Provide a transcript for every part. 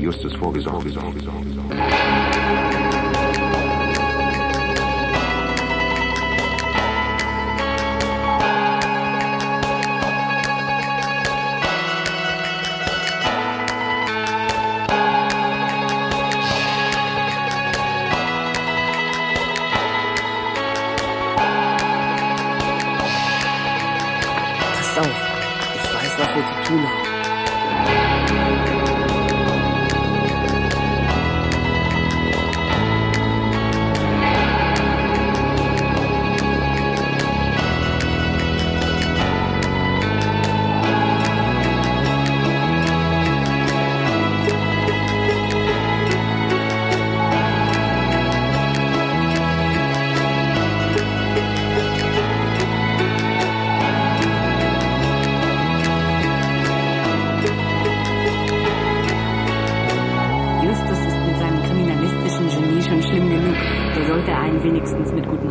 Justus vorgesorgt. vorgesorgt, vorgesorgt.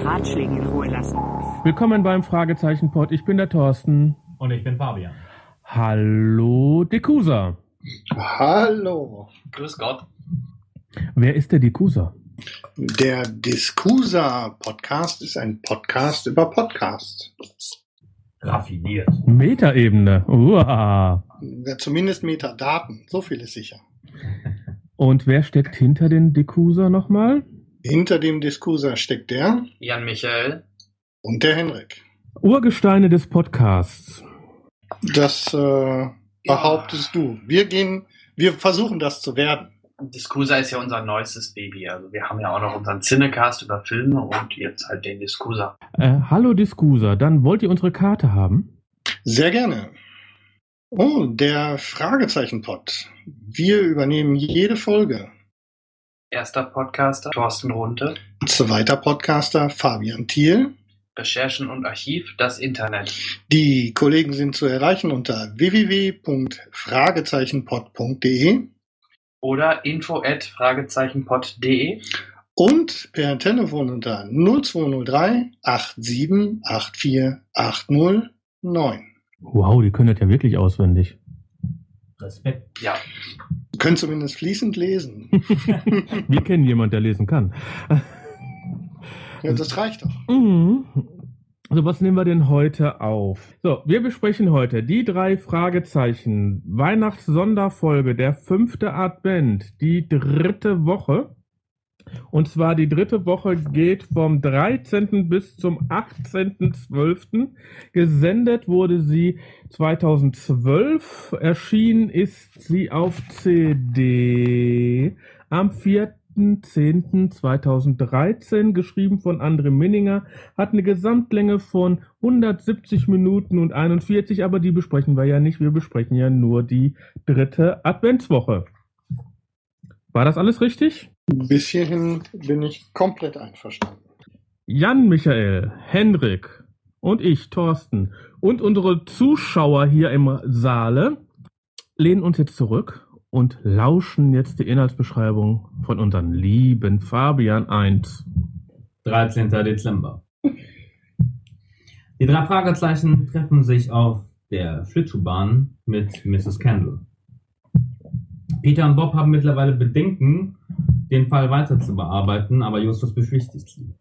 Ratschlägen in Ruhe lassen. Willkommen beim Fragezeichen-Pod. Ich bin der Thorsten. Und ich bin Fabian. Hallo, Dekusa. Hallo. Grüß Gott. Wer ist der Dekusa? Der Discusa Podcast ist ein Podcast über Podcast. Raffiniert. Metaebene. Uah. Ja, Zumindest Metadaten, so viel ist sicher. Und wer steckt hinter den Dekusa nochmal? Hinter dem Discusa steckt der Jan Michael. und der Henrik. Urgesteine des Podcasts. Das äh, behauptest du. Wir gehen, wir versuchen das zu werden. Discusa ist ja unser neuestes Baby. Also wir haben ja auch noch unseren Cinecast über Filme und jetzt halt den Discusa. Äh, hallo Diskusa, dann wollt ihr unsere Karte haben? Sehr gerne. Oh, der Fragezeichenpot. Wir übernehmen jede Folge. Erster Podcaster Thorsten Runte. Zweiter Podcaster Fabian Thiel. Recherchen und Archiv, das Internet. Die Kollegen sind zu erreichen unter www.fragezeichenpod.de Oder info at fragezeichenpod.de. und per Telefon unter 0203 8784 809. Wow, die können das ja wirklich auswendig. Respekt. Ja. Können zumindest fließend lesen. Wir kennen jemanden, der lesen kann. Ja, das reicht doch. Mhm. Also was nehmen wir denn heute auf? So, wir besprechen heute die drei Fragezeichen. Weihnachtssonderfolge, der fünfte Advent, die dritte Woche. Und zwar die dritte Woche geht vom 13. bis zum 18.12. Gesendet wurde sie 2012. Erschienen ist sie auf CD am 4.10.2013, geschrieben von André Minninger, hat eine Gesamtlänge von 170 Minuten und 41, aber die besprechen wir ja nicht. Wir besprechen ja nur die dritte Adventswoche. War das alles richtig? Bis hierhin bin ich komplett einverstanden. Jan Michael, Henrik und ich, Thorsten, und unsere Zuschauer hier im Saale lehnen uns jetzt zurück und lauschen jetzt die Inhaltsbeschreibung von unserem lieben Fabian 1. 13. Dezember. Die drei Fragezeichen treffen sich auf der Schlittschuhbahn mit Mrs. Kendall. Peter und Bob haben mittlerweile Bedenken, den Fall weiter zu bearbeiten, aber Justus beschwichtigt sie.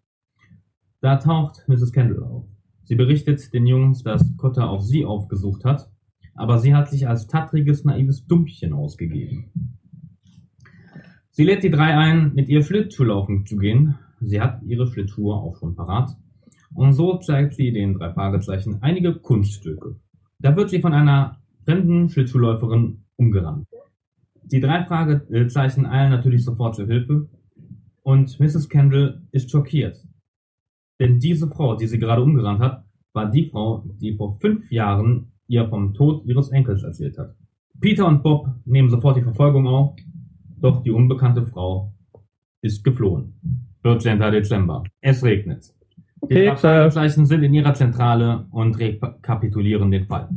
Da taucht Mrs. Kendall auf. Sie berichtet den Jungs, dass Cotta auch sie aufgesucht hat, aber sie hat sich als tattriges, naives Dumpchen ausgegeben. Sie lädt die drei ein, mit ihr Schlittschuhlaufen zu gehen. Sie hat ihre Schlittschuhe auch schon parat. Und so zeigt sie den drei Fragezeichen einige Kunststücke. Da wird sie von einer fremden Schlittschuhläuferin umgerannt. Die drei Fragezeichen eilen natürlich sofort zur Hilfe und Mrs. Kendall ist schockiert. Denn diese Frau, die sie gerade umgerannt hat, war die Frau, die vor fünf Jahren ihr vom Tod ihres Enkels erzählt hat. Peter und Bob nehmen sofort die Verfolgung auf, doch die unbekannte Frau ist geflohen. 14. Dezember. Es regnet. Die. Fragezeichen sind in ihrer Zentrale und rekapitulieren den Fall.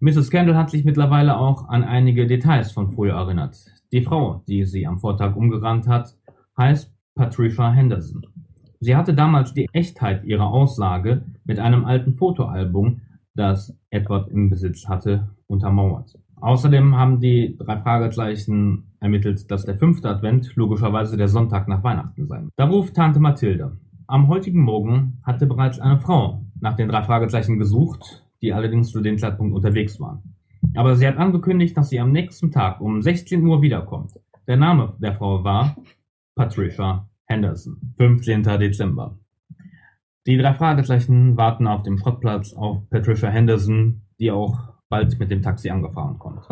Mrs. Kendall hat sich mittlerweile auch an einige Details von früher erinnert. Die Frau, die sie am Vortag umgerannt hat, heißt Patricia Henderson. Sie hatte damals die Echtheit ihrer Aussage mit einem alten Fotoalbum, das Edward im Besitz hatte, untermauert. Außerdem haben die drei Fragezeichen ermittelt, dass der fünfte Advent logischerweise der Sonntag nach Weihnachten sein. Da ruft Tante Mathilde. Am heutigen Morgen hatte bereits eine Frau nach den drei Fragezeichen gesucht, die allerdings zu dem Zeitpunkt unterwegs waren. Aber sie hat angekündigt, dass sie am nächsten Tag um 16 Uhr wiederkommt. Der Name der Frau war Patricia Henderson. 15. Dezember. Die drei Fragezeichen warten auf dem Schrottplatz auf Patricia Henderson, die auch bald mit dem Taxi angefahren kommt.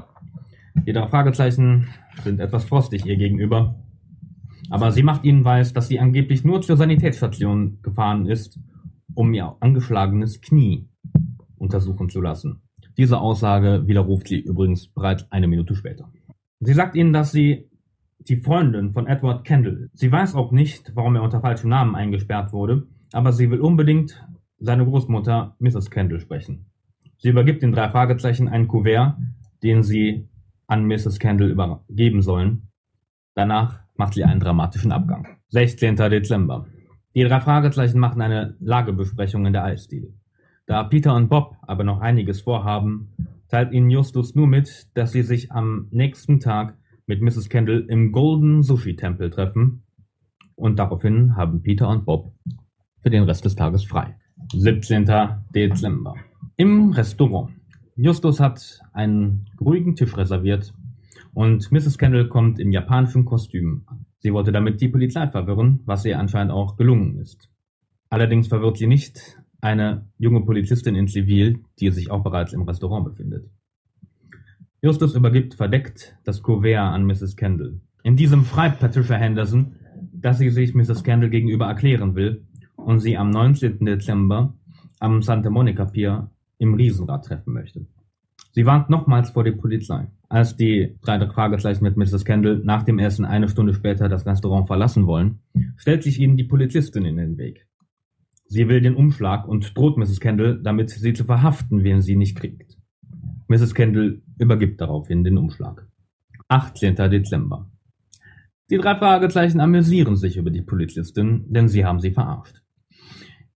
Die drei Fragezeichen sind etwas frostig ihr gegenüber, aber sie macht ihnen weiß, dass sie angeblich nur zur Sanitätsstation gefahren ist, um ihr angeschlagenes Knie untersuchen zu lassen. Diese Aussage widerruft sie übrigens bereits eine Minute später. Sie sagt ihnen, dass sie die Freundin von Edward Kendall ist. Sie weiß auch nicht, warum er unter falschem Namen eingesperrt wurde, aber sie will unbedingt seine Großmutter Mrs. Kendall sprechen. Sie übergibt den drei Fragezeichen einen Kuvert, den sie an Mrs. Kendall übergeben sollen. Danach macht sie einen dramatischen Abgang. 16. Dezember. Die drei Fragezeichen machen eine Lagebesprechung in der Eisdiele. Da Peter und Bob aber noch einiges vorhaben, teilt ihnen Justus nur mit, dass sie sich am nächsten Tag mit Mrs. Kendall im Golden Sushi Tempel treffen. Und daraufhin haben Peter und Bob für den Rest des Tages frei. 17. Dezember. Im Restaurant. Justus hat einen ruhigen Tisch reserviert und Mrs. Kendall kommt im japanischen Kostüm. Sie wollte damit die Polizei verwirren, was ihr anscheinend auch gelungen ist. Allerdings verwirrt sie nicht eine junge Polizistin in Zivil, die sich auch bereits im Restaurant befindet. Justus übergibt verdeckt das Kuvert an Mrs. Kendall. In diesem schreibt Patricia Henderson, dass sie sich Mrs. Kendall gegenüber erklären will und sie am 19. Dezember am Santa Monica Pier im Riesenrad treffen möchte. Sie warnt nochmals vor der Polizei. Als die drei Fragezeichen mit Mrs. Kendall nach dem Essen eine Stunde später das Restaurant verlassen wollen, stellt sich ihnen die Polizistin in den Weg. Sie will den Umschlag und droht Mrs. Kendall, damit sie zu verhaften, wen sie nicht kriegt. Mrs. Kendall übergibt daraufhin den Umschlag. 18. Dezember. Die drei Fragezeichen amüsieren sich über die Polizistin, denn sie haben sie verarscht.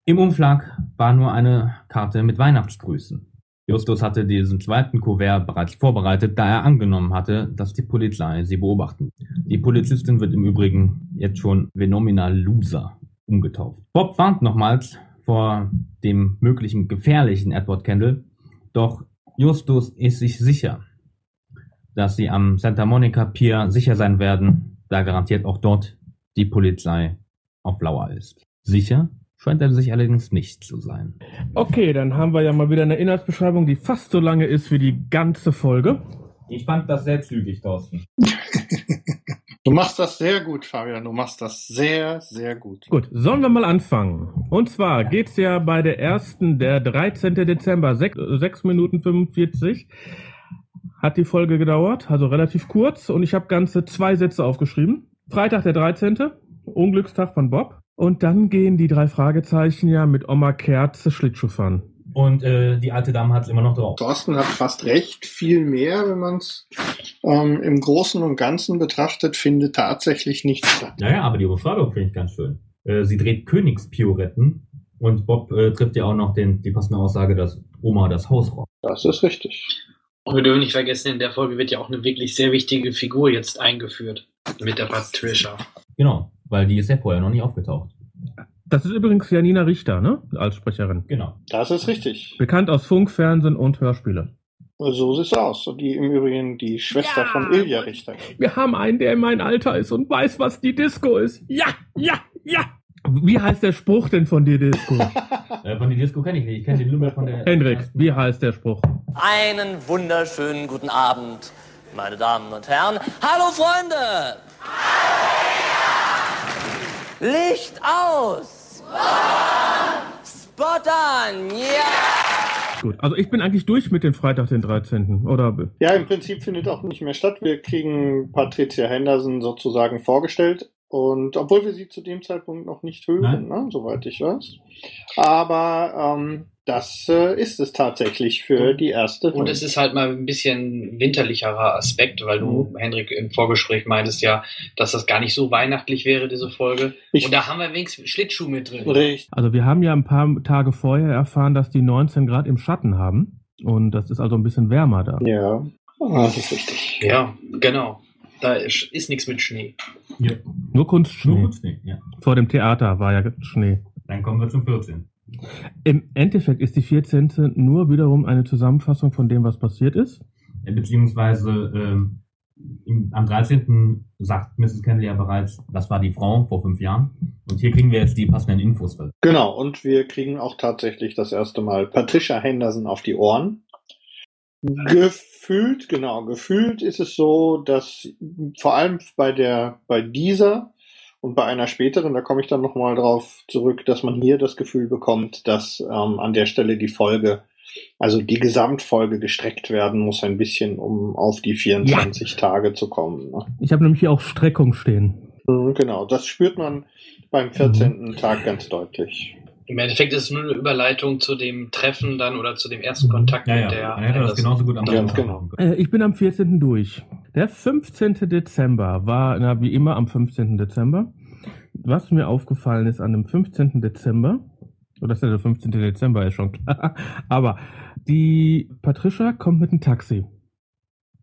Im Umschlag war nur eine Karte mit Weihnachtsgrüßen. Justus hatte diesen zweiten Kuvert bereits vorbereitet, da er angenommen hatte, dass die Polizei sie beobachten. Die Polizistin wird im Übrigen jetzt schon Venomina Loser umgetauft. Bob warnt nochmals vor dem möglichen gefährlichen Edward Kendall, doch Justus ist sich sicher, dass sie am Santa Monica Pier sicher sein werden, da garantiert auch dort die Polizei auf Lauer ist. Sicher scheint er sich allerdings nicht zu sein. Okay, dann haben wir ja mal wieder eine Inhaltsbeschreibung, die fast so lange ist wie die ganze Folge. Ich fand das sehr zügig, Thorsten. Du machst das sehr gut, Fabian. Du machst das sehr, sehr gut. Gut, sollen wir mal anfangen? Und zwar geht's ja bei der ersten, der 13. Dezember, 6, 6 Minuten 45 hat die Folge gedauert, also relativ kurz. Und ich habe ganze zwei Sätze aufgeschrieben. Freitag der 13. Unglückstag von Bob. Und dann gehen die drei Fragezeichen ja mit Oma Kerze Schlittschuh fahren. Und äh, die alte Dame hat es immer noch drauf. Thorsten hat fast recht. Viel mehr, wenn man es ähm, im Großen und Ganzen betrachtet, findet tatsächlich nichts statt. Naja, aber die Beschreibung finde ich ganz schön. Äh, sie dreht Königspioretten und Bob äh, trifft ja auch noch den, die passende Aussage, dass Oma das Haus raubt. Das ist richtig. Und wir dürfen nicht vergessen, in der Folge wird ja auch eine wirklich sehr wichtige Figur jetzt eingeführt. Mit der Patricia. Genau, weil die ist ja vorher noch nie aufgetaucht. Das ist übrigens Janina Richter, ne? Als Sprecherin. Genau. Das ist richtig. Bekannt aus Funk, Fernsehen und Hörspiele. So sieht's aus. Und die im Übrigen die Schwester Ja. von Ilja Richter. Wir haben einen, der in mein Alter ist und weiß, was die Disco ist. Ja, ja, ja. Wie heißt der Spruch denn von dir, Disco? Äh, von der Disco kenne ich nicht. Ich kenne den Nummer von der. Hendrik, wie heißt der Spruch? Einen wunderschönen guten Abend, meine Damen und Herren. Hallo Freunde! Licht aus! Spot an! Ja! Gut, also ich bin eigentlich durch mit dem Freitag, den 13. Oder Ja, im Prinzip findet auch nicht mehr statt. Wir kriegen Patricia Henderson sozusagen vorgestellt. Und obwohl wir sie zu dem Zeitpunkt noch nicht hören, ne, soweit ich weiß. Aber ähm, das äh, ist es tatsächlich für die erste. Und es ist halt mal ein bisschen winterlicherer Aspekt, weil du, Hendrik, im Vorgespräch meintest ja, dass das gar nicht so weihnachtlich wäre, diese Folge. Ich- Und da haben wir wenigstens Schlittschuh mit drin. Richtig. Also wir haben ja ein paar Tage vorher erfahren, dass die 19 Grad im Schatten haben. Und das ist also ein bisschen wärmer da. Ja. Ah, das ist richtig. Ja, genau. Da ist, ist nichts mit Schnee. Ja. Nur Kunstschnee. Nur Kunstschnee, ja. Vor dem Theater war ja Schnee. Dann kommen wir zum 14. Im Endeffekt ist die 14. nur wiederum eine Zusammenfassung von dem, was passiert ist. Äh, Beziehungsweise ähm, im, am 13. sagt Mrs. Kennedy ja bereits, das war die Frau vor fünf Jahren. Und hier kriegen wir jetzt die passenden Infos. dazu. Genau, und wir kriegen auch tatsächlich das erste Mal Patricia Henderson auf die Ohren. Gefühlt, genau, gefühlt ist es so, dass vor allem bei der, bei dieser und bei einer späteren, da komme ich dann nochmal drauf zurück, dass man hier das Gefühl bekommt, dass ähm, an der Stelle die Folge, also die Gesamtfolge gestreckt werden muss ein bisschen, um auf die 24 Tage zu kommen. Ne? Ich habe nämlich hier auch Streckung stehen. Mhm, Genau, das spürt man beim 14. Tag ganz deutlich. Im Endeffekt ist es nur eine Überleitung zu dem Treffen dann oder zu dem ersten Kontakt Ja, ja, mit der. man hätte das Anderson. genauso gut am genau. machen können. Äh, ich bin am 14. durch. Der 15. Dezember war, na, wie immer am 15. Dezember. Was mir aufgefallen ist an dem 15. Dezember, oder das ist ja der 15. Dezember, ist schon klar, aber die Patricia kommt mit einem Taxi.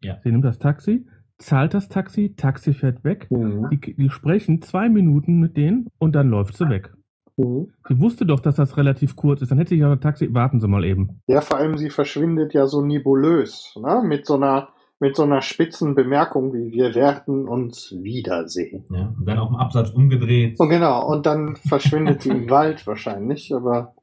Ja. Sie nimmt das Taxi, zahlt das Taxi, Taxi fährt weg. Mhm. Die, die sprechen zwei Minuten mit denen und dann läuft sie weg. Mhm. Sie wusste doch, dass das relativ kurz ist. Dann hätte sie auch ein Taxi. Warten Sie mal eben. Ja, vor allem sie verschwindet ja so nebulös, ne? Mit so einer, mit so einer spitzen Bemerkung wie wir werden uns wiedersehen. Ja, und dann auf dem Absatz umgedreht. Und genau, und dann verschwindet sie im Wald wahrscheinlich, aber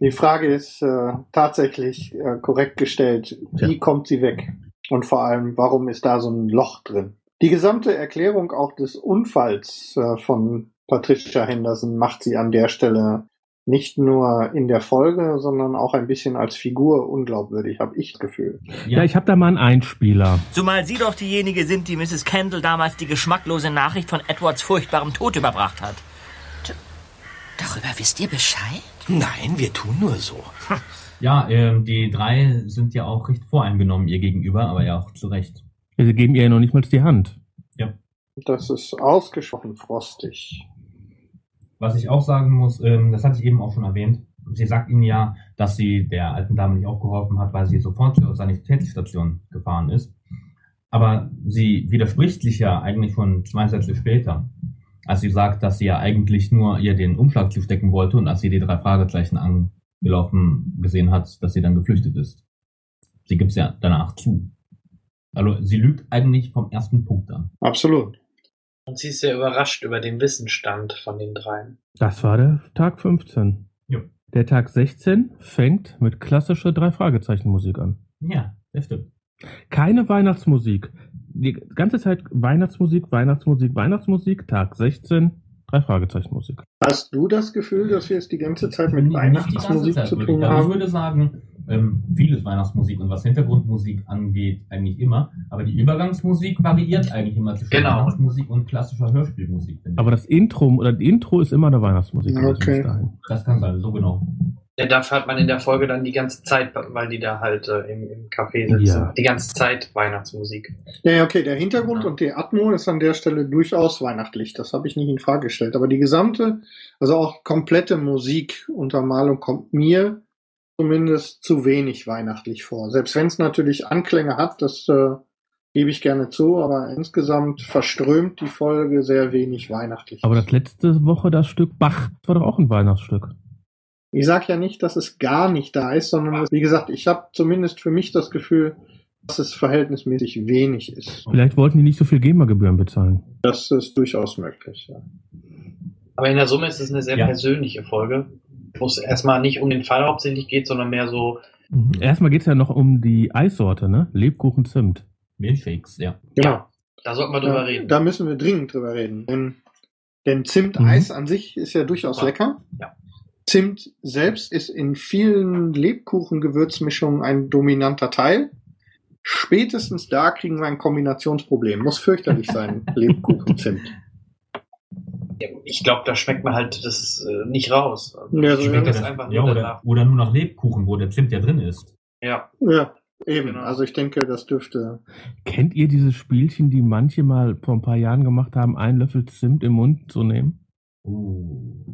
die Frage ist äh, tatsächlich äh, korrekt gestellt, wie Ja. kommt sie weg? Und vor allem, warum ist da so ein Loch drin? Die gesamte Erklärung auch des Unfalls äh, von Patricia Henderson macht sie an der Stelle nicht nur in der Folge, sondern auch ein bisschen als Figur unglaubwürdig, habe ich das Gefühl. Ja, ich habe da mal einen Einspieler. Zumal Sie doch diejenige sind, die Mrs. Kendall damals die geschmacklose Nachricht von Edwards furchtbarem Tod überbracht hat. Darüber wisst ihr Bescheid? Nein, wir tun nur so. Ja, ähm, die drei sind ja auch recht voreingenommen ihr gegenüber, aber ja auch zu Recht. Sie geben ihr ja noch nicht mal die Hand. Das ist ausgesprochen frostig. Was ich auch sagen muss, ähm, das hatte ich eben auch schon erwähnt. Sie sagt ihnen ja, dass sie der alten Dame nicht aufgeholfen hat, weil sie sofort zur Sanitätsstation gefahren ist. Aber sie widerspricht sich ja eigentlich schon zwei Sätze später, als sie sagt, dass sie ja eigentlich nur ihr den Umschlag zustecken wollte und als sie die drei Fragezeichen angelaufen gesehen hat, dass sie dann geflüchtet ist. Sie gibt's ja danach zu. Also sie lügt eigentlich vom ersten Punkt an. Absolut. Und sie ist sehr überrascht über den Wissensstand von den dreien. Das war der Tag 15. Jo. Der Tag 16 fängt mit klassischer Drei-Fragezeichen-Musik an. Ja, das stimmt. Keine Weihnachtsmusik. Die ganze Zeit Weihnachtsmusik, Weihnachtsmusik, Weihnachtsmusik. Tag 16, Drei-Fragezeichen-Musik. Hast du das Gefühl, dass wir es die ganze Zeit mit Nicht Weihnachtsmusik Zeit zu tun Also ich haben? würde sagen, ähm, vieles Weihnachtsmusik und was Hintergrundmusik angeht, eigentlich immer. Aber die Übergangsmusik variiert eigentlich immer zwischen Genau. Weihnachtsmusik und klassischer Hörspielmusik. finde ich. Aber das Intro oder die Intro ist immer eine Weihnachtsmusik. gewesen Okay. das kann sein, so genau. Ja, dafür hat man in der Folge dann die ganze Zeit, weil die da halt äh, im, im Café sitzen, Ja. die ganze Zeit Weihnachtsmusik. Ja, ja, okay, der Hintergrund Ja. und die Atmo ist an der Stelle durchaus weihnachtlich. Das habe ich nicht in Frage gestellt. Aber die gesamte, also auch komplette Musikuntermalung kommt mir zumindest zu wenig weihnachtlich vor. Selbst wenn es natürlich Anklänge hat, das äh, gebe ich gerne zu, aber insgesamt verströmt die Folge sehr wenig weihnachtlich. Aber das letzte Woche, das Stück Bach, war doch auch ein Weihnachtsstück. Ich sage ja nicht, dass es gar nicht da ist, sondern wie gesagt, ich habe zumindest für mich das Gefühl, dass es verhältnismäßig wenig ist. Vielleicht wollten die nicht so viel GEMA-Gebühren bezahlen. Das ist durchaus möglich. Ja. Aber in der Summe ist es eine sehr Ja. persönliche Folge, wo es erstmal nicht um den Fall hauptsächlich geht, sondern mehr so, Mhm. Erstmal geht's ja noch um die Eissorte, ne? Lebkuchen Zimt. Milchshakes, ja. Genau. da sollten wir drüber Da, reden. da müssen wir dringend drüber reden. Denn, denn Zimteis an sich ist ja durchaus Ja. lecker. Ja. Zimt selbst ist in vielen Lebkuchen-Gewürzmischungen ein dominanter Teil. Spätestens da kriegen wir ein Kombinationsproblem. Muss fürchterlich sein, Lebkuchen-Zimt. Ja, ich glaube, da schmeckt man halt das äh, nicht raus. Also, Ja, so schmeckt ja. das einfach ja, nur oder, danach. oder nur nach Lebkuchen, wo der Zimt ja drin ist. Ja, Ja, eben. Genau. Also ich denke, das dürfte. Kennt ihr diese Spielchen, die manche mal vor ein paar Jahren gemacht haben, einen Löffel Zimt im Mund zu nehmen? Uh.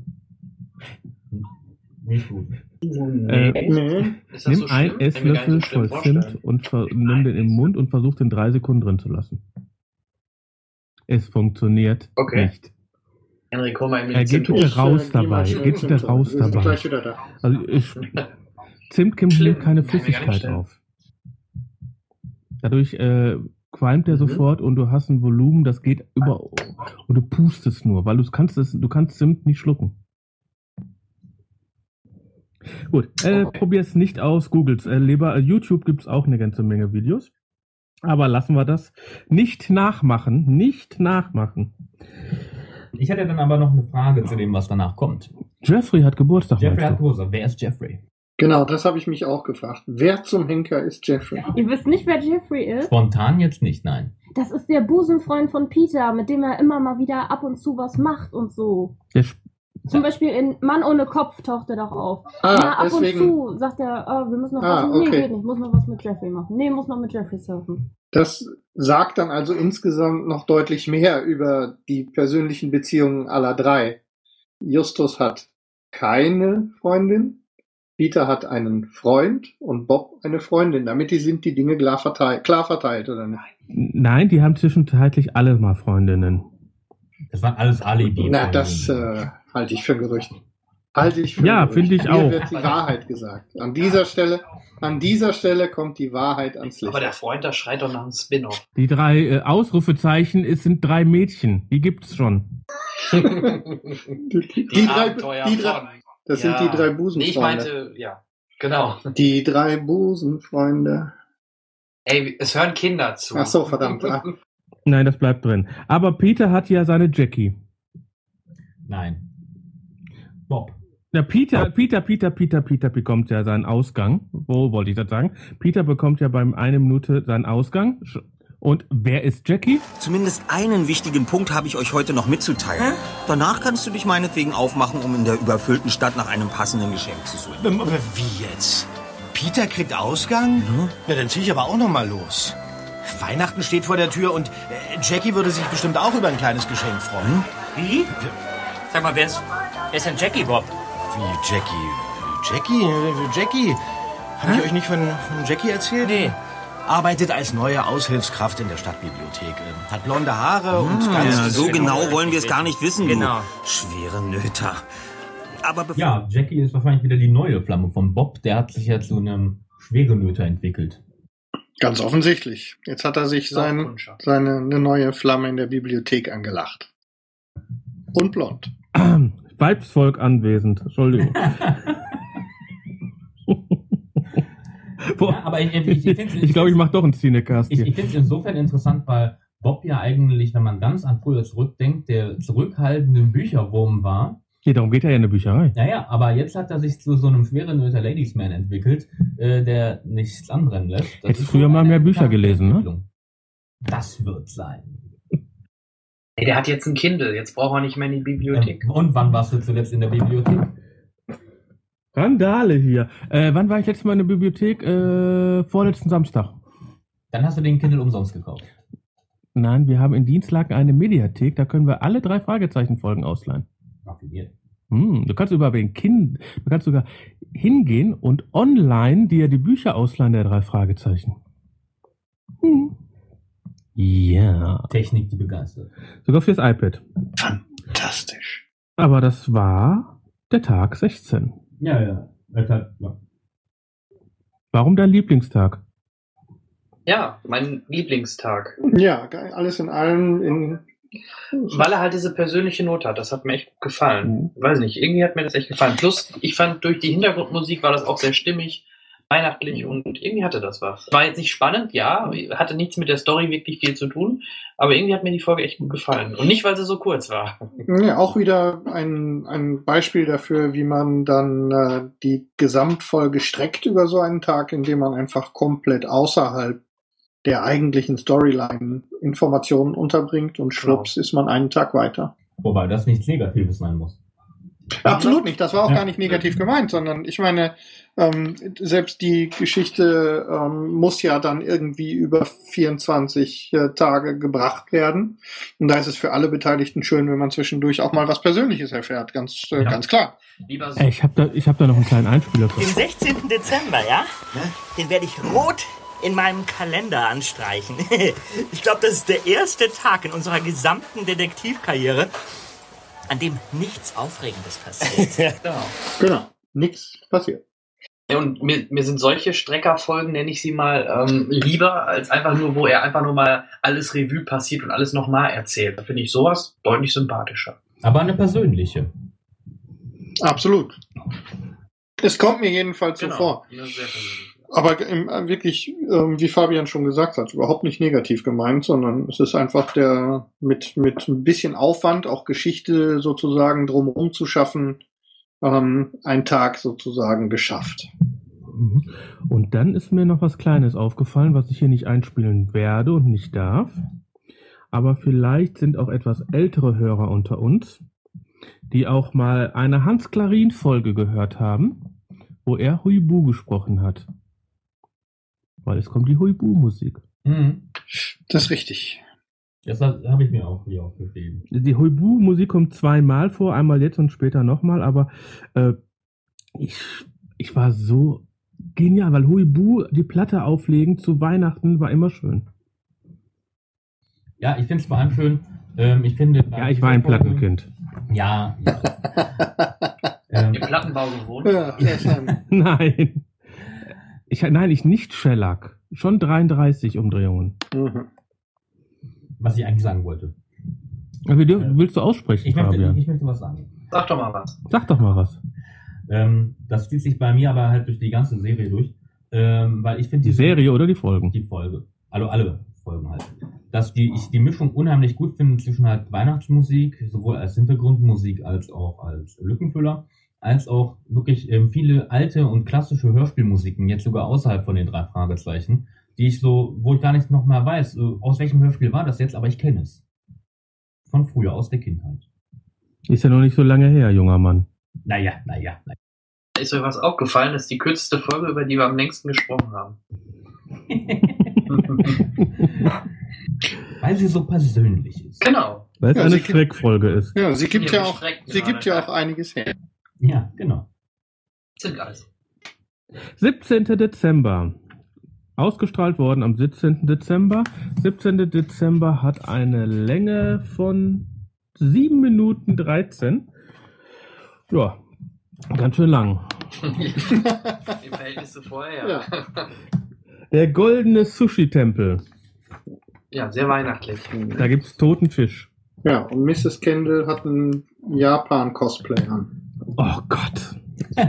Nicht gut. Äh, Nee. Ist das Nimm so einen Esslöffel so voll Zimt und ver- nimm den im Mund und versuch den drei Sekunden drin zu lassen. Es funktioniert Okay. nicht. Henrik, hol mal Er den geht bitte raus dabei. Geht bitte Zimt raus dabei. gleich wieder da. Also ich, Zimt nimmt keine Flüssigkeit auf. Dadurch äh, qualmt er Mhm. sofort und du hast ein Volumen, das geht über und du pustest nur, weil du kannst es, du kannst Zimt nicht schlucken. Gut, äh, Okay. probier's nicht aus, googles. Äh, lieber, äh, YouTube gibt's auch eine ganze Menge Videos. Aber lassen wir das nicht nachmachen, nicht nachmachen. Ich hätte dann aber noch eine Frage zu dem, was danach kommt. Jeffrey hat Geburtstag. Jeffrey hat? Geburtstag. Wer ist Jeffrey? Genau, das habe ich mich auch gefragt. Wer zum Henker ist Jeffrey? Ihr wisst nicht, wer Jeffrey ist? Spontan jetzt nicht, nein. Das ist der Busenfreund von Peter, mit dem er immer mal wieder ab und zu was macht und so. Der Sp- Zum Beispiel in Mann ohne Kopf taucht er doch auf. Ah, Na, ab deswegen- und zu sagt er, ah, wir müssen noch Ah, was. Nee, okay. geht nicht, muss noch was mit Jeffrey machen. Nee, muss noch mit Jeffrey surfen. Das sagt dann also insgesamt noch deutlich mehr über die persönlichen Beziehungen aller drei. Justus hat keine Freundin, Peter hat einen Freund und Bob eine Freundin. Damit die sind die Dinge klar verteilt, klar verteilt oder nicht? Nein, die haben zwischenzeitlich alle mal Freundinnen. Das waren alles Alibi. Na, das äh, halte ich für ein Gerücht. Halte ich für Ja, finde ich Hier auch. wird die Wahrheit gesagt. An dieser Stelle, an dieser Stelle kommt die Wahrheit ans Licht. Aber der Freund, da schreit doch nach einem Spin-off. Die drei äh, Ausrufezeichen, es sind drei Mädchen. Die gibt's schon. die, Die, die drei, die drei, das Ja. sind die drei Nee, ich Busenfreunde. meinte, ja, genau. Die drei Busenfreunde. Ey, es hören Kinder zu. Ach so, verdammt. Ah. Nein, das bleibt drin. Aber Peter hat ja seine Jackie. Nein. Bob. Ja, Peter, Peter, Peter, Peter, Peter bekommt ja seinen Ausgang. Wo wollte ich das sagen? Peter bekommt ja beim eine Minute seinen Ausgang. Und wer ist Jackie? Zumindest einen wichtigen Punkt habe ich euch heute noch mitzuteilen. Danach kannst du dich meinetwegen aufmachen, um in der überfüllten Stadt nach einem passenden Geschenk zu suchen. Aber Wie jetzt? Peter kriegt Ausgang? Na, dann zieh ich aber auch noch mal los. Weihnachten steht vor der Tür und äh, Jackie würde sich bestimmt auch über ein kleines Geschenk freuen. Wie? Sag mal, wer ist, wer ist denn Jackie, Bob? Wie Jackie? Jackie? Äh, Jackie? Habe ich euch nicht von, von Jackie erzählt? Nee. Arbeitet als neue Aushilfskraft in der Stadtbibliothek. äh, Hat blonde Haare und Hm, ganz... ja, so genau wollen wir es gar nicht wissen, Genau. du schwere Nöter. Aber bevor... Ja, Jackie ist wahrscheinlich wieder die neue Flamme von Bob. Der hat sich ja zu einem Schwerenöter entwickelt. Ganz offensichtlich. Jetzt hat er sich sein, seine eine neue Flamme in der Bibliothek angelacht. Und blond. Weibsvolk anwesend. Entschuldigung. Ja, aber ich, ich, ich finde ich glaube, ich mache doch einen Cinecast Ich, hier. ich finde es insofern interessant, weil Bob ja eigentlich, wenn man ganz an früher zurückdenkt, der zurückhaltende Bücherwurm war. Hier, darum geht er ja in der Bücherei. Naja, aber jetzt hat er sich zu so einem schwerenöter Ladiesman entwickelt, äh, der nichts anbrennen lässt. Das Hättest früher mal mehr Bücher gelesen, ne? Das wird sein. Ey, der hat jetzt ein Kindle, jetzt braucht er nicht mehr in die Bibliothek. Ähm, und wann warst du zuletzt in der Bibliothek? Randale hier. Äh, wann war ich letztes Mal in der Bibliothek? Äh, vorletzten Samstag. Dann hast du den Kindle umsonst gekauft. Nein, wir haben in Dienstlaken eine Mediathek, da können wir alle drei Fragezeichen-Folgen ausleihen. Affiliiert. Hm, du kannst über den Kind, du kannst sogar hingehen und online dir die Bücher ausleihen der drei Fragezeichen. Hm. Ja. Technik, die begeistert. Sogar fürs iPad. Fantastisch. Aber das war der Tag 16. Ja, ja. Das hat, ja. Warum dein Lieblingstag? Ja, mein Lieblingstag. Ja, geil. alles in allem in. Weil er halt diese persönliche Note hat. Das hat mir echt gut gefallen. Weiß nicht, irgendwie hat mir das echt gefallen. Plus, ich fand, durch die Hintergrundmusik war das auch sehr stimmig, weihnachtlich und irgendwie hatte das was. War jetzt nicht spannend, ja, hatte nichts mit der Story wirklich viel zu tun, aber irgendwie hat mir die Folge echt gut gefallen. Und nicht, weil sie so kurz war. Ja, auch wieder ein, ein Beispiel dafür, wie man dann äh, die Gesamtfolge streckt über so einen Tag, indem man einfach komplett außerhalb der eigentlichen Storyline Informationen unterbringt und schwupps ist man einen Tag weiter. Wobei das nichts Negatives sein muss. Absolut nicht, das war auch Ja. gar nicht negativ gemeint, sondern ich meine, ähm, selbst die Geschichte ähm, muss ja dann irgendwie über 24 äh, Tage gebracht werden. Und da ist es für alle Beteiligten schön, wenn man zwischendurch auch mal was Persönliches erfährt, ganz, äh, ganz klar. Lieber Ey, ich habe da, ich hab da noch einen kleinen Einspieler für. Den 16. Dezember, ja? Den werde ich rot in meinem Kalender anstreichen. Ich glaube, das ist der erste Tag in unserer gesamten Detektivkarriere, an dem nichts Aufregendes passiert. Genau. Genau, nichts passiert. Ja, und mir, mir sind solche Streckerfolgen, nenne ich sie mal, ähm, lieber, als einfach nur, wo er einfach nur mal alles Revue passiert und alles nochmal erzählt. Da finde ich sowas deutlich sympathischer. Aber eine persönliche. Absolut. Es kommt mir jedenfalls Genau. so vor. Ist sehr persönlich. Aber im, äh, wirklich, ähm, wie Fabian schon gesagt hat, überhaupt nicht negativ gemeint, sondern es ist einfach der mit, mit ein bisschen Aufwand, auch Geschichte sozusagen drumherum zu schaffen, ähm, ein Tag sozusagen geschafft. Mhm. Und dann ist mir noch was Kleines aufgefallen, was ich hier nicht einspielen werde und nicht darf. Aber vielleicht sind auch etwas ältere Hörer unter uns, die auch mal eine Hans-Klarin-Folge gehört haben, wo er Huibu gesprochen hat. Weil es kommt die Huibu-Musik. Mhm. Das ist richtig. Das habe ich mir auch hier aufgeschrieben. Die Huibu-Musik kommt zweimal vor, einmal jetzt und später nochmal, aber äh, ich, ich war so genial, weil Huibu die Platte auflegen zu Weihnachten war immer schön. Ja, ich finde es vor allem schön. Ähm, ich finde. Ja, ich war ein Plattenkind. Ja. ja. ähm, Im Plattenbau gewohnt. Ja. Nein. Ich, nein, ich nicht Shellac. Schon 33 Umdrehungen. Mhm. was ich eigentlich sagen wollte. Aber du, willst du aussprechen, Ich möchte, Fabian? ich möchte was sagen. Sag doch mal was. Sag doch mal was. Ähm, das zieht sich bei mir aber halt durch die ganze Serie durch. Ähm, weil ich finde Die Serie oder die Folgen? Die Folge. Also alle Folgen halt. Dass die, ich die Mischung unheimlich gut finde zwischen halt Weihnachtsmusik, sowohl als Hintergrundmusik als auch als Lückenfüller, als auch wirklich ähm, viele alte und klassische Hörspielmusiken, jetzt sogar außerhalb von den drei Fragezeichen, die ich so, wo ich gar nicht noch mal weiß, äh, aus welchem Hörspiel war das jetzt, aber ich kenne es. Von früher, aus der Kindheit. Ist ja noch nicht so lange her, junger Mann. Naja, naja, naja. Ist euch was aufgefallen? Das ist die kürzeste Folge, über die wir am längsten gesprochen haben. Weil sie so persönlich ist. Genau. Weil es Ja, eine Schreckfolge ist. Ja, sie gibt Ja, ja auch, sie gibt ja auch einiges her. Ja, genau. Sind also. 17. Dezember. Ausgestrahlt worden am 17. Dezember. 17. Dezember hat eine Länge von 7 Minuten 13. Ja, ganz schön lang. Im Verhältnis zu vorher, ja. Der goldene Sushi-Tempel. Ja, sehr weihnachtlich. Da gibt's toten Fisch. Ja, und Mrs. Kendall hat ein Japan-Cosplay an. Oh Gott.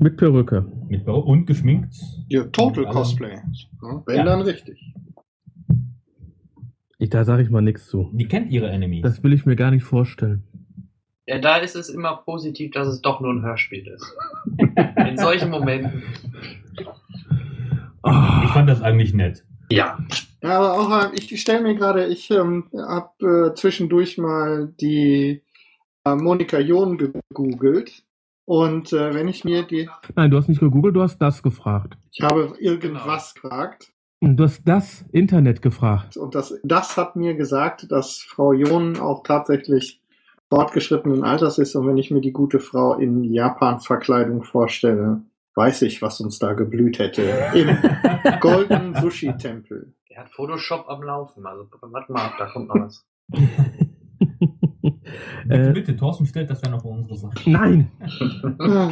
Mit Perücke. Mit Perücke und geschminkt. Ja, Total Cosplay. Ja, wenn Ja. dann richtig. Ich, da sage ich mal nichts zu. Die kennt ihre Enemies. Das will ich mir gar nicht vorstellen. Ja, da ist es immer positiv, dass es doch nur ein Hörspiel ist. In solchen Momenten. Ich fand das eigentlich nett. Ja. Ja, aber auch, ich stelle mir gerade, ich ähm, habe äh, zwischendurch mal die Monika John gegoogelt. Und äh, wenn ich mir die, Nein, du hast nicht gegoogelt, du hast das gefragt. ich habe irgendwas gefragt. Und du hast das Internet gefragt. Und das, das hat mir gesagt, dass Frau John auch tatsächlich fortgeschrittenen Alters ist. Und wenn ich mir die gute Frau in Japan-Verkleidung vorstelle, weiß ich, was uns da geblüht hätte. Im Golden Sushi-Tempel. Er hat Photoshop am Laufen. Also, warte mal ab, da kommt noch was. Bitte, Äh, bitte, Thorsten stellt das dann auf unsere Sache. Nein,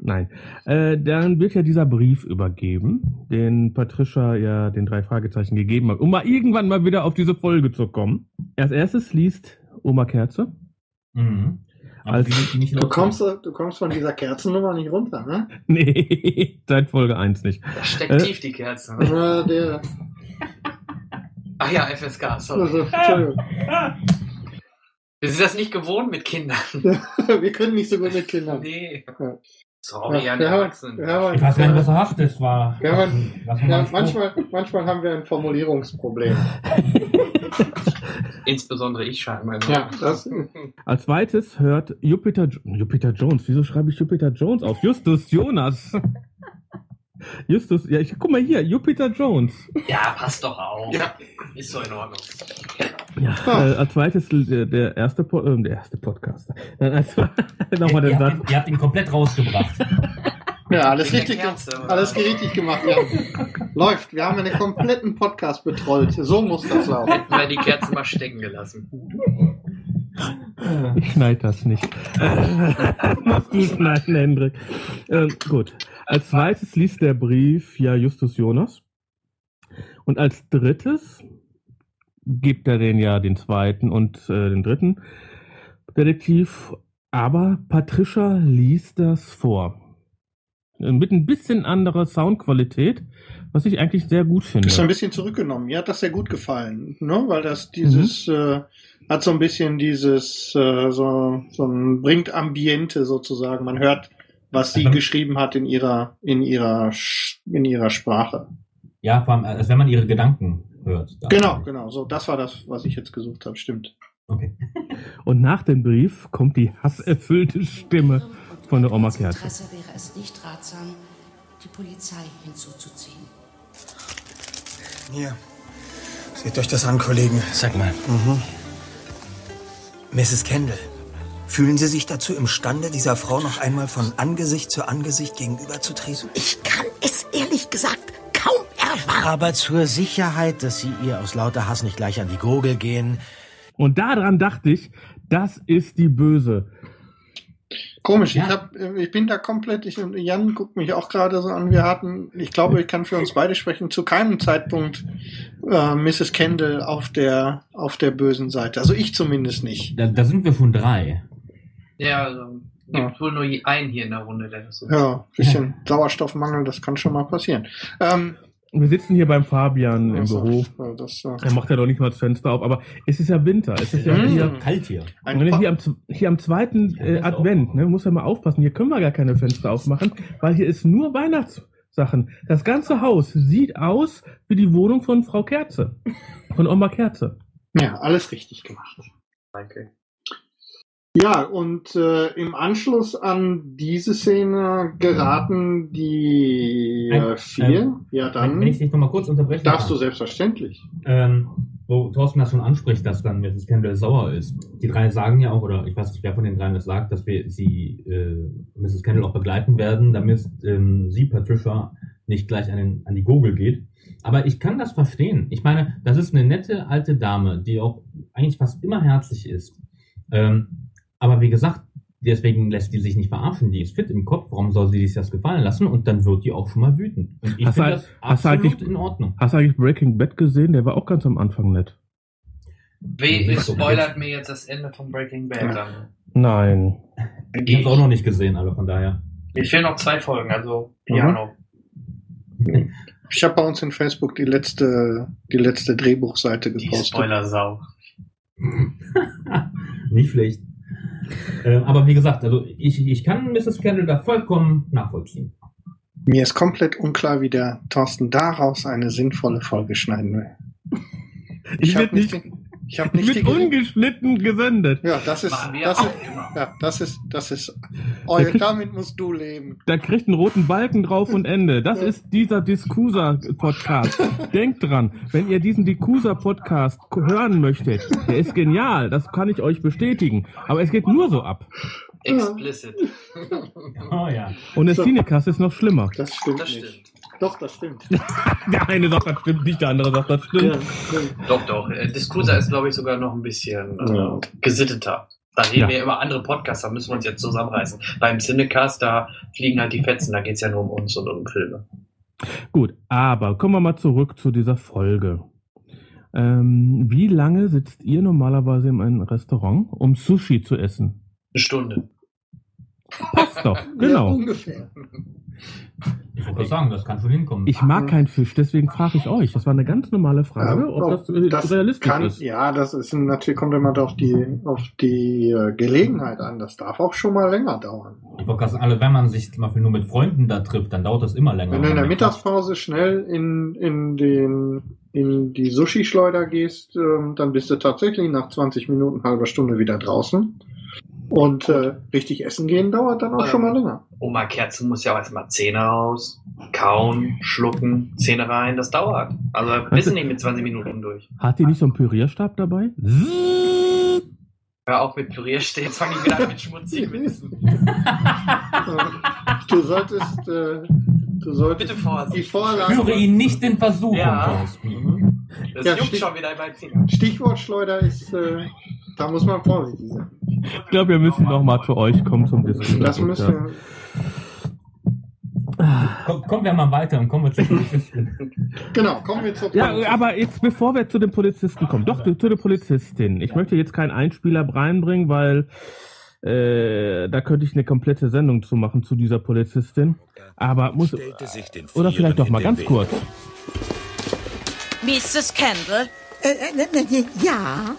nein. Äh, dann wird ja dieser Brief übergeben, den Patricia ja den drei Fragezeichen gegeben hat, um mal irgendwann mal wieder auf diese Folge zu kommen. Als erstes liest Oma Kerze. Mhm. Aber Als- sie will die nicht Du kommst, du kommst von dieser Kerzennummer nicht runter, ne? Nee, seit Folge 1 nicht. Da steckt Äh. tief die Kerze. Ja, der, Ach ja, FSK, sorry. also, Entschuldigung. Wir sind das nicht gewohnt mit Kindern. Wir können nicht so gut mit Kindern. Nee. Sorry Ja, an Erwachsenen. haben- Ich weiß gar nicht, was. Das war. Wir haben, Was war ja, manchmal, manchmal haben wir ein Formulierungsproblem. Insbesondere ich scheinbar. Ja, das, Als zweites hört Jupiter, Jupiter Jones. Wieso schreibe ich Jupiter Jones auf? Justus Jonas. Justus, ja, ich guck mal hier, Jupiter Jones. Ja, passt doch auf. Ist so in Ordnung. Ja, äh, als zweites äh, der erste, po äh, der erste Podcaster. Dann als nochmal ihr, den habt Satz. ihn, ihr habt ihn komplett rausgebracht. ja, alles der richtig, Kerze, alles richtig gemacht. Ja. Läuft. Wir haben einen kompletten Podcast betrollt. So muss das laufen. Hätten wir die Kerze mal stecken gelassen. Ich schneide das nicht. Musst du schneiden, Hendrik. Ähm, gut. Als zweites liest der Brief ja Justus Jonas. Und als drittes gibt er den ja den zweiten und äh, den dritten Detektiv. Aber Patricia liest das vor. Äh, Mit ein bisschen anderer Soundqualität, was ich eigentlich sehr gut finde. Ist ein bisschen zurückgenommen. Mir hat das sehr gut gefallen, ne? Weil das dieses äh, hat so ein bisschen dieses äh, so so ein bringt Ambiente sozusagen. Man hört, was sie Mhm. geschrieben hat in ihrer in ihrer in ihrer Sprache. Ja, vor allem, als wenn man ihre Gedanken hört. Genau, genau. So, das war das, was ich jetzt gesucht habe. Stimmt. Okay. Und nach dem Brief kommt die hasserfüllte Stimme von der Oma Kerze. Interesse wäre es nicht ratsam, die Polizei hinzuzuziehen. Hier. Seht euch das an, Kollegen. Sag mal, Mhm. Mrs. Kendall, fühlen Sie sich dazu imstande, dieser Frau noch einmal von Angesicht zu Angesicht gegenüberzutreten? Ich kann es ehrlich gesagt kaum erwarten. aber zur Sicherheit, dass Sie ihr aus lauter Hass nicht gleich an die Gurgel gehen. Und daran dachte ich, das ist die Böse. Komisch, Ja. ich, hab, ich bin da komplett, ich, Jan guckt mich auch gerade so an, wir hatten, ich glaube, ich kann für uns beide sprechen, zu keinem Zeitpunkt äh, Mrs. Kendall auf der, auf der bösen Seite. Also ich zumindest nicht. Da, da sind wir schon drei. Ja, also, gibt wohl nur einen hier in der Runde, der das so Ja, bisschen Sauerstoffmangel, das kann schon mal passieren. Ähm, Wir sitzen hier beim Fabian im also, Büro. äh, Das, äh, Er macht ja doch nicht mal das Fenster auf, aber es ist ja Winter. Es ist ja Mhm. hier, Kalt hier. ein hier, am, hier am zweiten äh, das. Advent, ne, muss ja mal aufpassen. Hier können wir gar keine Fenster aufmachen, weil hier ist nur Weihnachtssachen. Das ganze Haus sieht aus wie die Wohnung von Frau Kerze. Von Oma Kerze. ja, alles richtig gemacht. Danke. Ja, und äh, im Anschluss an diese Szene geraten die äh, vier. ähm, ja, dann wenn ich dich noch mal kurz unterbrechen darfst du kann. selbstverständlich. Ähm, wo Thorsten das schon anspricht, dass dann Mrs. Kendall sauer ist. Die drei sagen ja auch, oder ich weiß nicht, wer von den dreien das sagt, dass wir sie, äh, Mrs. Kendall auch begleiten werden, damit ähm, sie, Patricia, nicht gleich an, den, an die Gurgel geht. Aber ich kann das verstehen. Ich meine, das ist eine nette alte Dame, die auch eigentlich fast immer herzlich ist. Ähm, aber wie gesagt, deswegen lässt die sich nicht verarschen. Die ist fit im Kopf. Warum soll sie sich das gefallen lassen? Und dann wird die auch schon mal wütend. Und ich Hast du finde halt- das hast du absolut eigentlich- in Ordnung. Hast du eigentlich Breaking Bad gesehen? Der war auch ganz am Anfang nett. Wer Nicht so spoilert mir jetzt das Ende von Breaking Bad dann? Nein. Ich habe es auch noch nicht gesehen, alle von daher. Mir fehlen noch zwei Folgen, also Piano. Ich habe bei uns in Facebook die letzte, die letzte Drehbuchseite Die gepostet. Spoiler-Sau. Nicht schlecht. Ähm, aber wie gesagt, also ich, ich kann Mrs. Kendall da vollkommen nachvollziehen. Mir ist komplett unklar, wie der Thorsten daraus eine sinnvolle Folge schneiden will. Ich hab wird nicht, die- ich habe nicht mit ungeschnitten gesendet. Ja, das ist, das ist, ja, das ist, das ist, oh, damit musst du leben. Da kriegt einen roten Balken drauf und Ende. Das ist dieser Discusa-Podcast. Denkt dran, wenn ihr diesen Discusa-Podcast hören möchtet, der ist genial, das kann ich euch bestätigen. Aber es geht nur so ab. Explicit. Oh ja. Und der So. Cinecast ist noch schlimmer. Das stimmt Das nicht. stimmt. Doch, das stimmt. Der eine sagt, das stimmt nicht, der andere sagt, das stimmt. Ja, stimmt. Doch, doch. Äh, Discruiser ist, glaube ich, sogar noch ein bisschen äh, Ja. gesitteter. Da reden Ja. wir über andere Podcasts, da müssen wir uns jetzt zusammenreißen. Beim Cinecast, da fliegen halt die Fetzen, da geht's ja nur um uns und um Filme. Gut, aber kommen wir mal zurück zu dieser Folge. Ähm, wie lange sitzt ihr normalerweise in einem Restaurant, um Sushi zu essen? Eine Stunde. Passt doch, Ja, genau. ungefähr. Ich wollte sagen, das kann schon hinkommen. Ich mag keinen Fisch, deswegen frage ich euch. Das war eine ganz normale Frage, Ja, ob das, äh, das realistisch kann, ist. Ja, das ist natürlich kommt immer auf die auf die äh, Gelegenheit an. Das darf auch schon mal länger dauern. Ich wollte gerade sagen, also wenn man sich zum Beispiel nur mit Freunden da trifft, dann dauert das immer länger. Wenn du in der Mittagspause schnell in, in den in die Sushi-Schleuder gehst, ähm, dann bist du tatsächlich nach 20 Minuten, halber Stunde wieder draußen. Und äh, richtig essen gehen dauert dann auch schon mal länger. Oma Kerze muss ja auch erstmal Zähne raus, kauen, schlucken, Zähne rein, das dauert. Also wir sind nicht mit 20 Minuten durch. Hat die nicht so einen Pürierstab dabei? Hör auf mit Pürierstehen, jetzt fange ich wieder an mit schmutzigen Witzen. Du solltest, äh, du solltest Bitte Vorsicht. die Vorlage. Führe ihn nicht in Versuchung, Ja. Das Ja, juckt schon wieder in meinen Fingern. Stichwortschleuder ist, äh, da muss man vorsichtig sein. Ich glaube, wir müssen noch mal zu euch kommen zum Diskutieren. Das müsste. Komm, kommen wir mal weiter und kommen wir zu Polizisten. Genau, kommen wir zur Ja, aber jetzt, bevor wir zu den Polizisten kommen, doch zu der Polizistin. Ich möchte jetzt keinen Einspieler reinbringen, weil äh, da könnte ich eine komplette Sendung zu machen zu dieser Polizistin. Aber muss oder vielleicht doch mal ganz kurz. Mrs. Kendall? Äh, ja.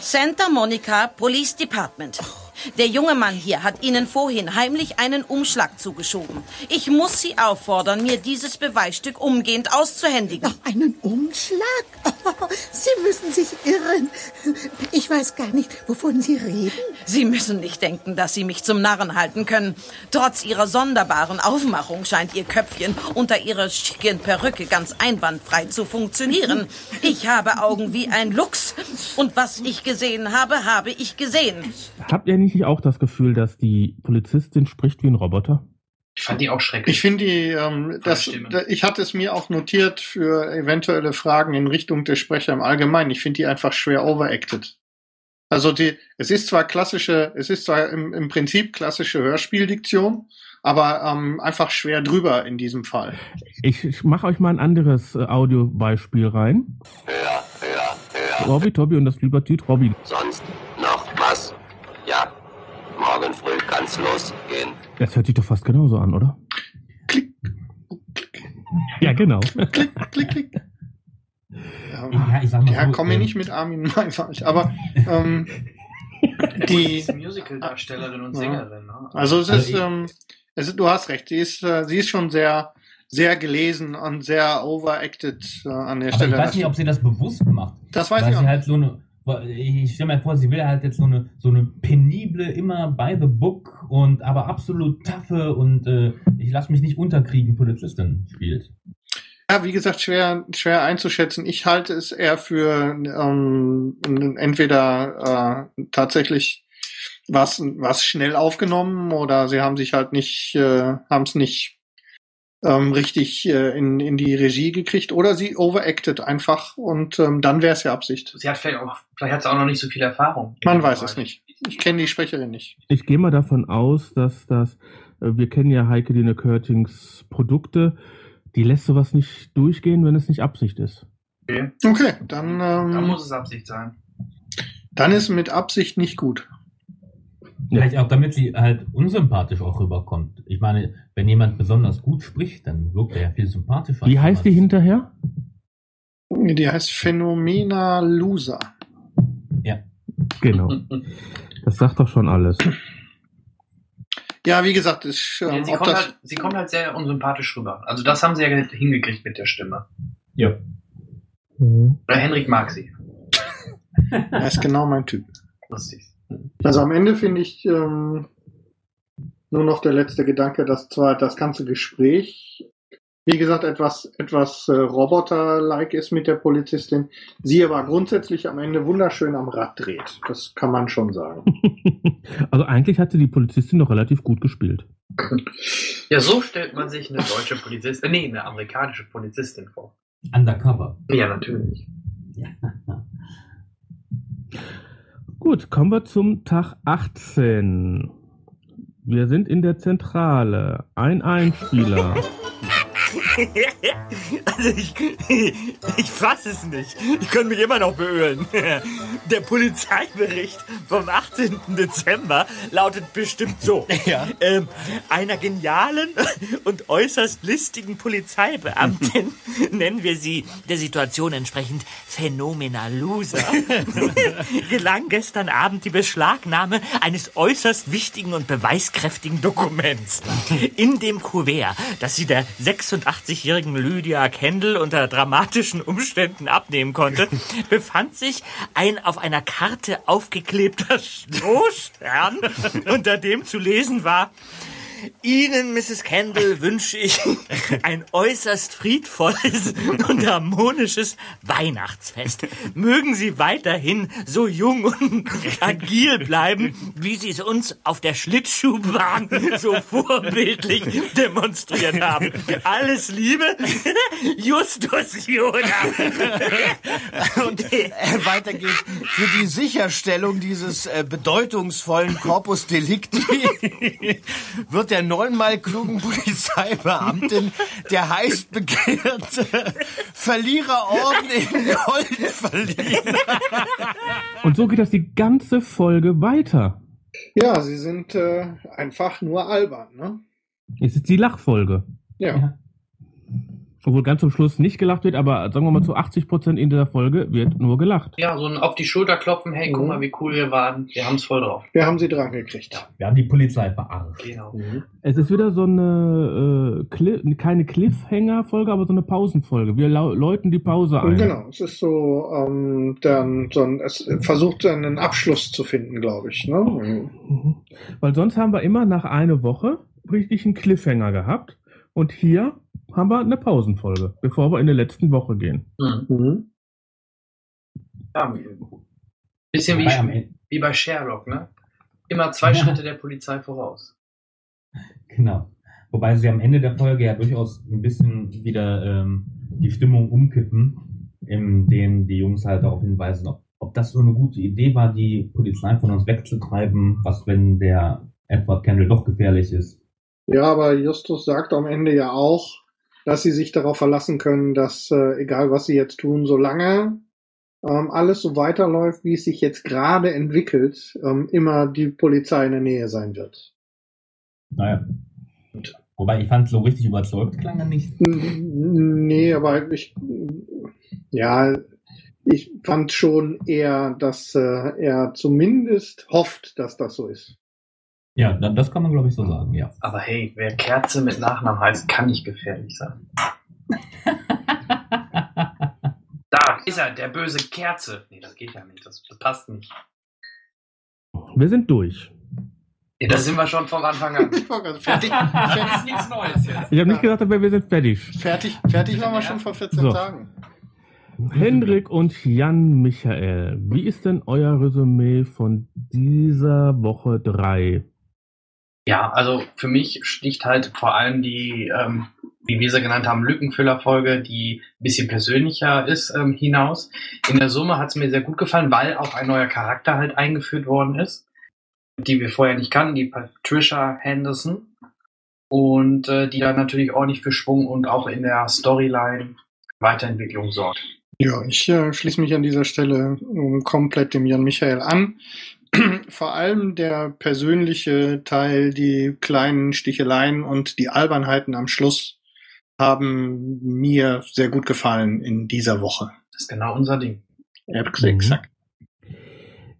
Santa Monica Police Department. Der junge Mann hier hat Ihnen vorhin heimlich einen Umschlag zugeschoben. Ich muss Sie auffordern, mir dieses Beweisstück umgehend auszuhändigen. Einen Umschlag? Sie müssen sich irren. Ich weiß gar nicht, wovon Sie reden. Sie müssen nicht denken, dass Sie mich zum Narren halten können. Trotz Ihrer sonderbaren Aufmachung scheint Ihr Köpfchen unter Ihrer schicken Perücke ganz einwandfrei zu funktionieren. Ich habe Augen wie ein Luchs. Und was ich gesehen habe, habe ich gesehen. Habt ihr nicht auch das Gefühl, dass die Polizistin spricht wie ein Roboter? Ich fand die auch schrecklich. Ich finde die, ähm, das, da- ich hatte es mir auch notiert für eventuelle Fragen in Richtung der Sprecher im Allgemeinen. Ich finde die einfach schwer overacted. Also die, es ist zwar klassische, es ist zwar im, im Prinzip klassische Hörspieldiktion, aber ähm, einfach schwer drüber in diesem Fall. Ich, ich mache euch mal ein anderes äh, Audiobeispiel rein. Höher, höher, höher. Robby, Tobi und das Libertyd Robby. Sonst noch was? Ja. Morgen kann's losgehen. Das hört sich doch fast genauso an, oder? Ja, genau. Ja, ich sag mal Ja, so, komm mir ähm, nicht mit Armin Maiwald, aber ähm, die Musical-Darstellerin und Ja. Sängerin. Ne? Also es Also ist, ähm, es ist, du hast recht, sie ist, äh, sie ist schon sehr, sehr gelesen und sehr overacted äh, an der Aber Stelle. ich weiß nicht, ob sie das bewusst macht. Das weiß weil ich auch sie halt so eine, ich stelle mir vor, sie will halt jetzt so eine, so eine penible, immer by the book und aber absolut taffe und äh, ich lasse mich nicht unterkriegen Polizistin spielt. Ja, wie gesagt, schwer, schwer einzuschätzen. Ich halte es eher für ähm, entweder äh, tatsächlich was, was schnell aufgenommen oder sie haben sich halt nicht, äh, haben es nicht ähm, richtig äh, in, in die Regie gekriegt oder sie overacted einfach und ähm, dann wäre es ja Absicht. Sie hat vielleicht auch, vielleicht hat sie auch noch nicht so viel Erfahrung. Man weiß es nicht. Ich kenne die Sprecherin nicht. Ich gehe mal davon aus, dass das, äh, wir kennen ja Heike Dine Körtings Produkte, die lässt sowas nicht durchgehen, wenn es nicht Absicht ist. Okay. Okay, dann, ähm, Da muss es Absicht sein. dann ist mit Absicht nicht gut. Vielleicht auch, damit sie halt unsympathisch auch rüberkommt. Ich meine, wenn jemand besonders gut spricht, dann wirkt er ja viel sympathischer. Wie heißt die hinterher? Die heißt Phänomena Loser. Ja. Genau. Das sagt doch schon alles. Ja, wie gesagt, ist, Ja, ähm, sie, ob kommt das, halt, sie kommt halt sehr unsympathisch rüber. Also das haben sie ja hingekriegt mit der Stimme. Ja. Oder Henrik mag sie. er ist genau mein Typ. Lustig. Also am Ende finde ich ähm, nur noch der letzte Gedanke, dass zwar das ganze Gespräch, wie gesagt, etwas, etwas äh, Roboter-like ist mit der Polizistin, sie aber grundsätzlich am Ende wunderschön am Rad dreht. Das kann man schon sagen. Also eigentlich hatte die Polizistin doch relativ gut gespielt. Ja, so stellt man sich eine deutsche Polizistin, nee, eine amerikanische Polizistin vor. Undercover. Ja, natürlich. Gut, kommen wir zum Tag 18. Wir sind in der Zentrale. Ein Einspieler. Also ich, ich fasse es nicht. Ich könnte mich immer noch beölen. Der Polizeibericht vom 18. Dezember lautet bestimmt so. Ja. Ähm, einer genialen und äußerst listigen Polizeibeamtin, nennen wir sie der Situation entsprechend Phänomena Loser, gelang gestern Abend die Beschlagnahme eines äußerst wichtigen und beweiskräftigen Dokuments. In dem Kuvert, das sie der 86-jährigen Lydia Kendall unter dramatischen Umständen abnehmen konnte, befand sich ein auf einer Karte aufgeklebter Strohstern, unter dem zu lesen war, Ihnen, Mrs. Kendall, wünsche ich ein äußerst friedvolles und harmonisches Weihnachtsfest. Mögen Sie weiterhin so jung und agil bleiben, wie Sie es uns auf der Schlittschuhbahn so vorbildlich demonstriert haben. Alles Liebe, Justus Jonas. Und äh, weiter geht's. Für die Sicherstellung dieses äh, bedeutungsvollen Corpus Delicti wird der neunmal klugen Polizeibeamtin der heiß begehrte Verliererorden in Gold verliehen. Und so geht das die ganze Folge weiter. Ja, sie sind äh, einfach nur albern, ne? Es ist die Lachfolge. Ja. Obwohl ganz zum Schluss nicht gelacht wird, aber sagen wir mal zu 80% in der Folge wird nur gelacht. Ja, so ein auf die Schulter klopfen, hey, guck mal, wie cool wir waren. Wir haben es voll drauf. Wir haben sie dran gekriegt. Wir haben die Polizei verarscht. Genau. Es ist wieder so eine, äh, Cli keine Cliffhanger-Folge, aber so eine Pausenfolge. Wir läuten die Pause ein. Genau, es ist so, ähm, dann, so ein, es versucht einen Abschluss zu finden, glaube ich. Ne? Mhm. Weil sonst haben wir immer nach einer Woche richtig einen Cliffhanger gehabt. Und hier haben wir eine Pausenfolge, bevor wir in die letzten Woche gehen. Mhm. Ja, bisschen wie, wie bei Sherlock, ne? Immer zwei Schritte der Polizei voraus. Genau. Wobei sie am Ende der Folge ja durchaus ein bisschen wieder ähm, die Stimmung umkippen, in denen die Jungs halt darauf hinweisen, ob, ob das so eine gute Idee war, die Polizei von uns wegzutreiben, was wenn der Edward Kendall doch gefährlich ist. Ja, aber Justus sagt am Ende ja auch, dass sie sich darauf verlassen können, dass äh, egal was sie jetzt tun, solange ähm, alles so weiterläuft, wie es sich jetzt gerade entwickelt, ähm, immer die Polizei in der Nähe sein wird. Naja. Wobei ich fand, so richtig überzeugt klang er nicht. Nee, aber ich, ja, ich fand schon eher, dass äh, er zumindest hofft, dass das so ist. Ja, da- das kann man glaube ich so sagen, ja. Aber hey, wer Kerze mit Nachnamen heißt, kann nicht gefährlich sein. da ist er, der böse Kerze. Nee, das geht ja nicht. Das, das passt nicht. Wir sind durch. Ja, da sind wir schon vom Anfang an. Fertig, Das ist nichts Neues jetzt. Ich habe nicht gesagt, aber wir sind fertig. fertig, fertig waren wir schon vor 14 So. Tagen. Hendrik und Jan Michael, wie ist denn euer Resümee von dieser Woche 3? Ja, also für mich sticht halt vor allem die, ähm, wie wir sie genannt haben, Lückenfüllerfolge, die ein bisschen persönlicher ist, ähm, hinaus. In der Summe hat es mir sehr gut gefallen, weil auch ein neuer Charakter halt eingeführt worden ist, die wir vorher nicht kannten, die Patricia Henderson. Und äh, die dann natürlich ordentlich für Schwung und auch in der Storyline Weiterentwicklung sorgt. Ja, ich äh, schließe mich an dieser Stelle ähm, komplett dem Jan Michael an. Vor allem der persönliche Teil, die kleinen Sticheleien und die Albernheiten am Schluss haben mir sehr gut gefallen in dieser Woche. Das ist genau unser Ding. Exakt.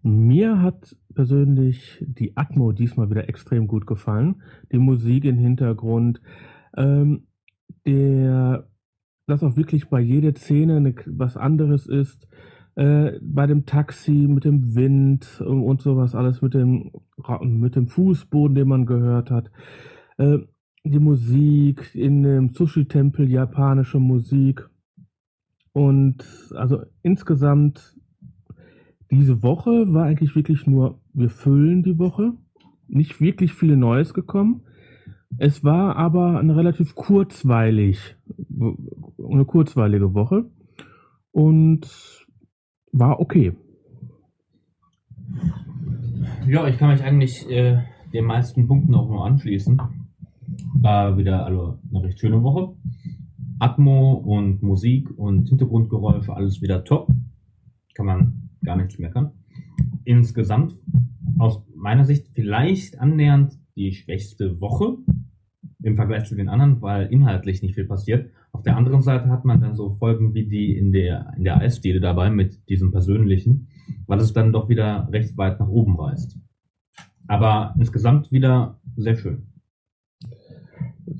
Mir hat persönlich die Atmo diesmal wieder extrem gut gefallen. Die Musik im Hintergrund, ähm, der, dass auch wirklich bei jeder Szene eine, was anderes ist. Äh, bei dem Taxi mit dem Wind und, und sowas alles mit dem mit dem Fußboden, den man gehört hat. Äh, die Musik in dem Sushi-Tempel, japanische Musik. Und also insgesamt diese Woche war eigentlich wirklich nur, wir füllen die Woche. Nicht wirklich viel Neues gekommen. Es war aber eine relativ kurzweilig, eine kurzweilige Woche. Und war okay. Ja, ich kann mich eigentlich äh, den meisten Punkten auch nur anschließen. War wieder also eine recht schöne Woche. Atmo und Musik und Hintergrundgeräusche, alles wieder top. Kann man gar nichts meckern. Insgesamt aus meiner Sicht vielleicht annähernd die schwächste Woche im Vergleich zu den anderen, weil inhaltlich nicht viel passiert. Auf der anderen Seite hat man dann so Folgen wie die in der, in der Eisdiele dabei mit diesem persönlichen, weil es dann doch wieder recht weit nach oben reißt. Aber insgesamt wieder sehr schön.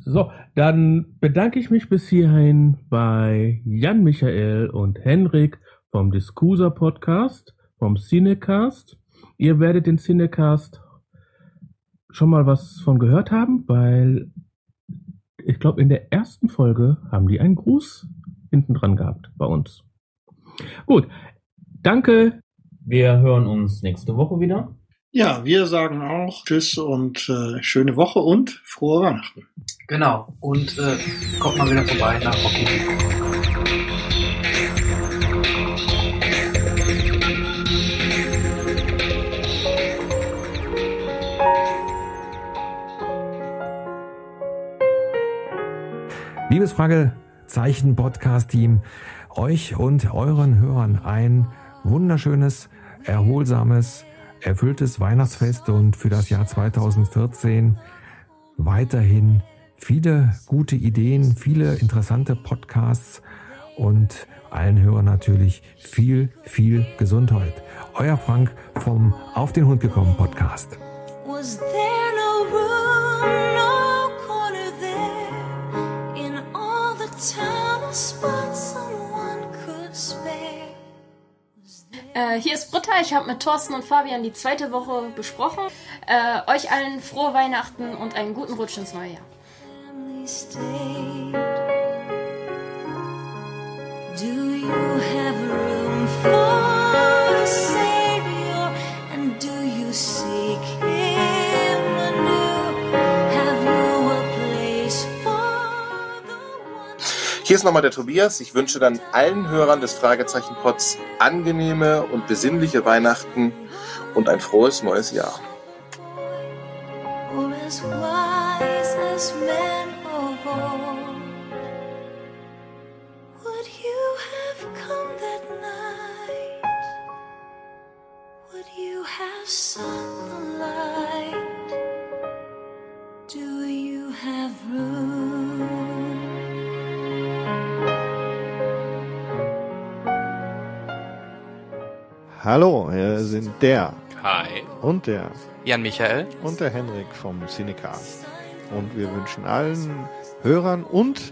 So, dann bedanke ich mich bis hierhin bei Jan Michael und Henrik vom Discuser Podcast, vom Cinecast. Ihr werdet den Cinecast schon mal was von gehört haben, weil ich glaube, in der ersten Folge haben die einen Gruß hinten dran gehabt bei uns. Gut, danke. Wir hören uns nächste Woche wieder. Ja, wir sagen auch Tschüss und äh, schöne Woche und frohe Weihnachten. Genau. Und äh, kommt mal wieder vorbei nach Rocky. Liebes Fragezeichen Podcast Team, euch und euren Hörern ein wunderschönes, erholsames, erfülltes Weihnachtsfest und für das Jahr 2014 weiterhin viele gute Ideen, viele interessante Podcasts und allen Hörern natürlich viel, viel Gesundheit. Euer Frank vom Auf den Hund gekommen Podcast. Äh, hier ist Britta, ich habe mit Thorsten und Fabian die zweite Woche besprochen. Äh, euch allen frohe Weihnachten und einen guten Rutsch ins neue Jahr. Do you have room for Hier ist nochmal der Tobias. Ich wünsche dann allen Hörern des Fragezeichen Pods angenehme und besinnliche Weihnachten und ein frohes neues Jahr. or as wise as men Hallo, wir sind der Hi. und der Jan Michael. und der Henrik vom Cinecast. Und wir wünschen allen Hörern und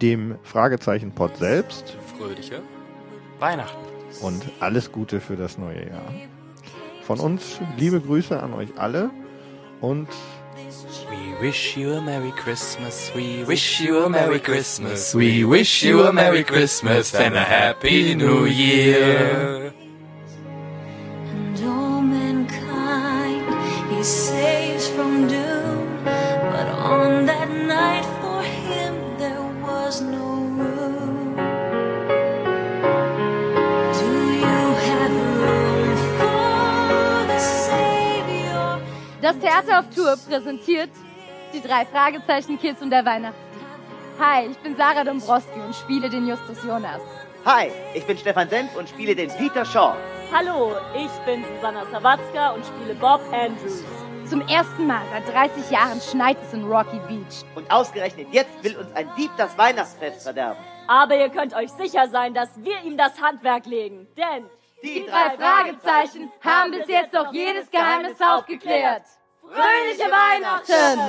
dem Fragezeichen Pod selbst Fröhliche Weihnachten. und alles Gute für das neue Jahr. Von uns liebe Grüße an euch alle und We wish you a Merry Christmas. We wish you a Merry Christmas. We wish you a Merry Christmas and a Happy New Year. Das Theater auf Tour präsentiert die drei Fragezeichen Kids und der Weihnachtsdieb. Hi, ich bin Sarah Dombrowski und spiele den Justus Jonas. Hi, ich bin Stefan Senf und spiele den Peter Shaw. Hallo, ich bin Susanna Sawatzka und spiele Bob Andrews. Zum ersten Mal seit 30 Jahren schneit es in Rocky Beach. Und ausgerechnet jetzt will uns ein Dieb das Weihnachtsfest verderben. Aber ihr könnt euch sicher sein, dass wir ihm das Handwerk legen. Denn Die drei Fragezeichen haben bis jetzt noch jedes Geheimnis aufgeklärt. Fröhliche Weihnachten!